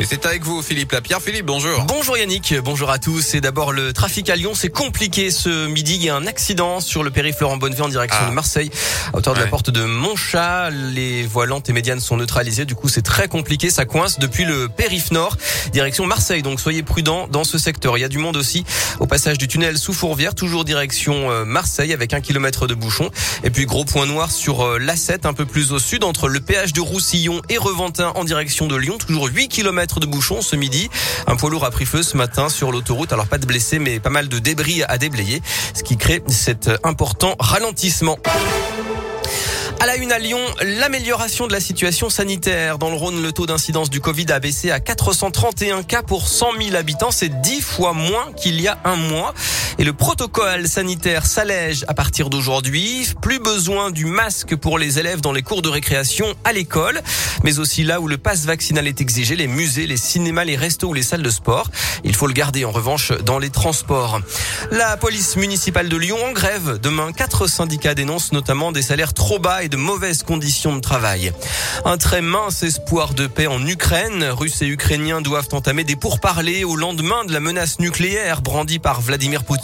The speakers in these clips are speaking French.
Et c'est avec vous, Philippe Lapierre. Philippe, bonjour. Bonjour Yannick, bonjour à tous. Et d'abord, le trafic à Lyon, c'est compliqué ce midi. Il y a un accident sur le périph' Laurent Bonnevie en direction Ah. de Marseille, à hauteur de la porte de Montchat. Les voies lentes et médianes sont neutralisées. Du coup, c'est très compliqué. Ça coince depuis le périph' nord, direction Marseille. Donc, soyez prudents dans ce secteur. Il y a du monde aussi au passage du tunnel sous Fourvière, toujours direction euh, Marseille avec un kilomètre de bouchon. Et puis, gros point noir sur euh, l'A7, un peu plus au sud, entre le péage de Roussillon et Reventin en direction de Lyon. Toujours 8 de bouchon ce midi. Un poids lourd a pris feu ce matin sur l'autoroute. Alors pas de blessés, mais pas mal de débris à déblayer, ce qui crée cet important ralentissement. À la une à Lyon, l'amélioration de la situation sanitaire. Dans le Rhône, le taux d'incidence du Covid a baissé à 431 cas pour 100 000 habitants. C'est 10 fois moins qu'il y a un mois. Et le protocole sanitaire s'allège à partir d'aujourd'hui. Plus besoin du masque pour les élèves dans les cours de récréation à l'école, mais aussi là où le passe vaccinal est exigé, les musées, les cinémas, les restos ou les salles de sport. Il faut le garder en revanche dans les transports. La police municipale de Lyon en grève. Demain, quatre syndicats dénoncent notamment des salaires trop bas et de mauvaises conditions de travail. Un très mince espoir de paix en Ukraine. Russes et Ukrainiens doivent entamer des pourparlers au lendemain de la menace nucléaire brandie par Vladimir Poutine.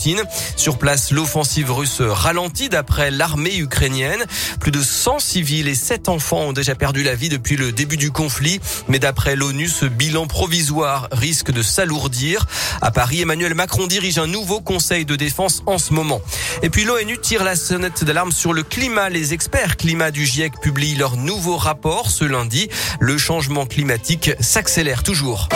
Sur place, l'offensive russe ralentit d'après l'armée ukrainienne. Plus de 100 civils et 7 enfants ont déjà perdu la vie depuis le début du conflit. Mais d'après l'ONU, ce bilan provisoire risque de s'alourdir. À Paris, Emmanuel Macron dirige un nouveau conseil de défense en ce moment. Et puis l'ONU tire la sonnette d'alarme sur le climat. Les experts climat du GIEC publient leur nouveau rapport ce lundi. Le changement climatique s'accélère toujours.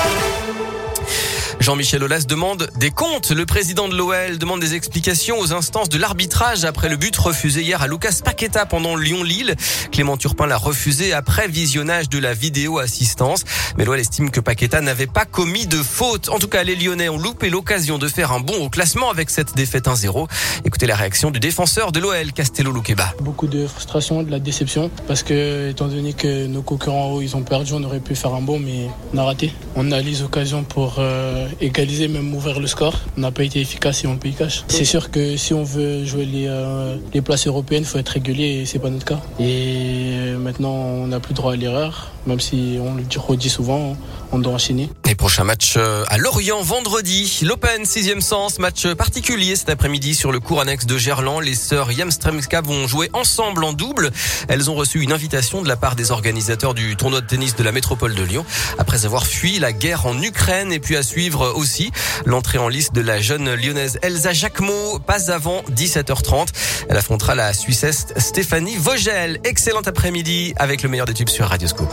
Jean-Michel Aulas demande des comptes. Le président de l'OL demande des explications aux instances de l'arbitrage après le but refusé hier à Lucas Paqueta pendant Lyon-Lille. Clément Turpin l'a refusé après visionnage de la vidéo assistance. Mais l'OL estime que Paqueta n'avait pas commis de faute. En tout cas, les Lyonnais ont loupé l'occasion de faire un bond au classement avec cette défaite 1-0. Écoutez la réaction du défenseur de l'OL, Castello Luqueba. Beaucoup de frustration, de la déception, parce que étant donné que nos concurrents en haut, ils ont perdu, on aurait pu faire un bon, mais on a raté. On a les occasions pour euh, égaliser, même ouvrir le score. On n'a pas été efficace et on paye cash. C'est sûr que si on veut jouer les, euh, les places européennes, il faut être régulier et c'est pas notre cas. Et euh, maintenant, on n'a plus droit à l'erreur, même si on le dit- redit souvent, on doit enchaîner. Et prochain match euh, à Lorient vendredi. L'Open 6 sens, match particulier cet après-midi sur le cours annexe de Gerland. Les sœurs Yamstremska vont jouer ensemble en double. Elles ont reçu une invitation de la part des organisateurs du tournoi de tennis de la métropole de Lyon après avoir fui la guerre en Ukraine et puis à suivre aussi l'entrée en liste de la jeune lyonnaise Elsa Jacquemot, pas avant 17h30. Elle affrontera la Suissesse Stéphanie Vogel. Excellent après-midi avec le meilleur des tubes sur Radioscope.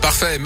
Parfait.